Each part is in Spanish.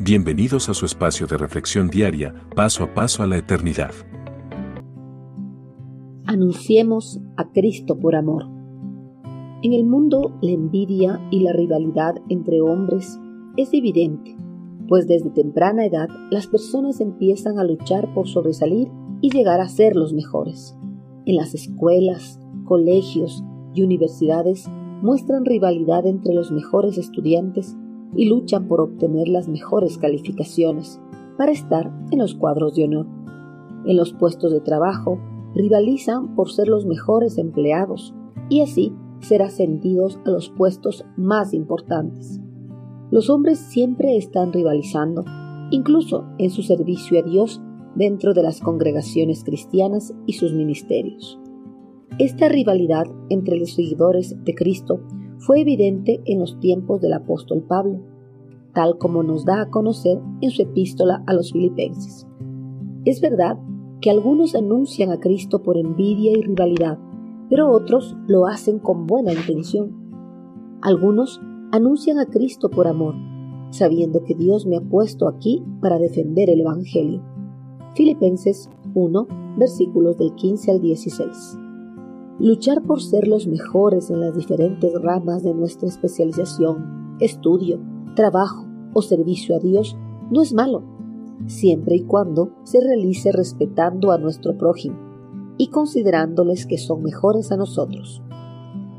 Bienvenidos a su espacio de reflexión diaria, paso a paso a la eternidad. Anunciemos a Cristo por amor. En el mundo la envidia y la rivalidad entre hombres es evidente, pues desde temprana edad las personas empiezan a luchar por sobresalir y llegar a ser los mejores. En las escuelas, colegios y universidades muestran rivalidad entre los mejores estudiantes y luchan por obtener las mejores calificaciones para estar en los cuadros de honor. En los puestos de trabajo rivalizan por ser los mejores empleados y así ser ascendidos a los puestos más importantes. Los hombres siempre están rivalizando, incluso en su servicio a Dios dentro de las congregaciones cristianas y sus ministerios. Esta rivalidad entre los seguidores de Cristo fue evidente en los tiempos del apóstol Pablo, tal como nos da a conocer en su epístola a los filipenses. Es verdad que algunos anuncian a Cristo por envidia y rivalidad, pero otros lo hacen con buena intención. Algunos anuncian a Cristo por amor, sabiendo que Dios me ha puesto aquí para defender el Evangelio. Filipenses 1, versículos del 15 al 16. Luchar por ser los mejores en las diferentes ramas de nuestra especialización, estudio, trabajo o servicio a Dios no es malo, siempre y cuando se realice respetando a nuestro prójimo y considerándoles que son mejores a nosotros.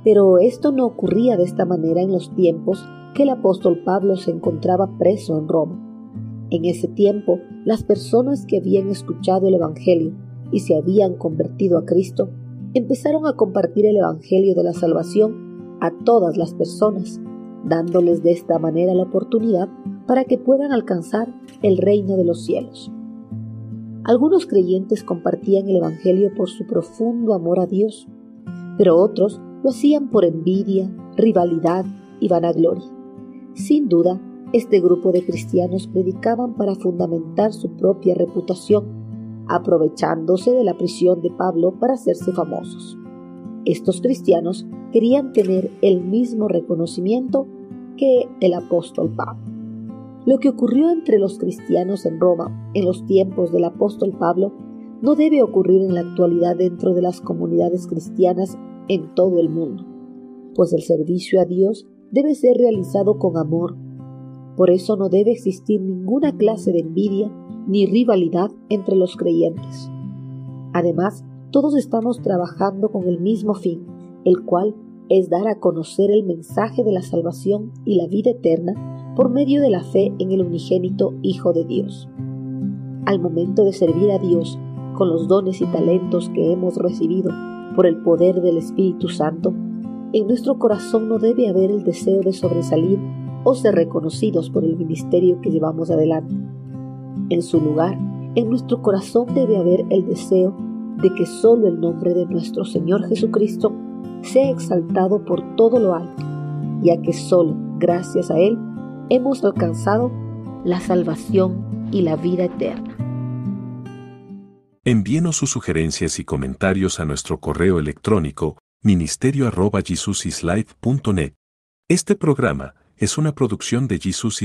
Pero esto no ocurría de esta manera en los tiempos que el apóstol Pablo se encontraba preso en Roma. En ese tiempo, las personas que habían escuchado el Evangelio y se habían convertido a Cristo empezaron a compartir el Evangelio de la salvación a todas las personas, dándoles de esta manera la oportunidad para que puedan alcanzar el reino de los cielos. Algunos creyentes compartían el Evangelio por su profundo amor a Dios, pero otros lo hacían por envidia, rivalidad y vanagloria. Sin duda, este grupo de cristianos predicaban para fundamentar su propia reputación aprovechándose de la prisión de Pablo para hacerse famosos. Estos cristianos querían tener el mismo reconocimiento que el apóstol Pablo. Lo que ocurrió entre los cristianos en Roma en los tiempos del apóstol Pablo no debe ocurrir en la actualidad dentro de las comunidades cristianas en todo el mundo, pues el servicio a Dios debe ser realizado con amor. Por eso no debe existir ninguna clase de envidia ni rivalidad entre los creyentes. Además, todos estamos trabajando con el mismo fin, el cual es dar a conocer el mensaje de la salvación y la vida eterna por medio de la fe en el unigénito Hijo de Dios. Al momento de servir a Dios con los dones y talentos que hemos recibido por el poder del Espíritu Santo, en nuestro corazón no debe haber el deseo de sobresalir o ser reconocidos por el ministerio que llevamos adelante en su lugar, en nuestro corazón debe haber el deseo de que solo el nombre de nuestro Señor Jesucristo sea exaltado por todo lo alto, ya que solo gracias a Él hemos alcanzado la salvación y la vida eterna. Envíenos sus sugerencias y comentarios a nuestro correo electrónico ministerio.jesusislife.net. Este programa es una producción de Jesus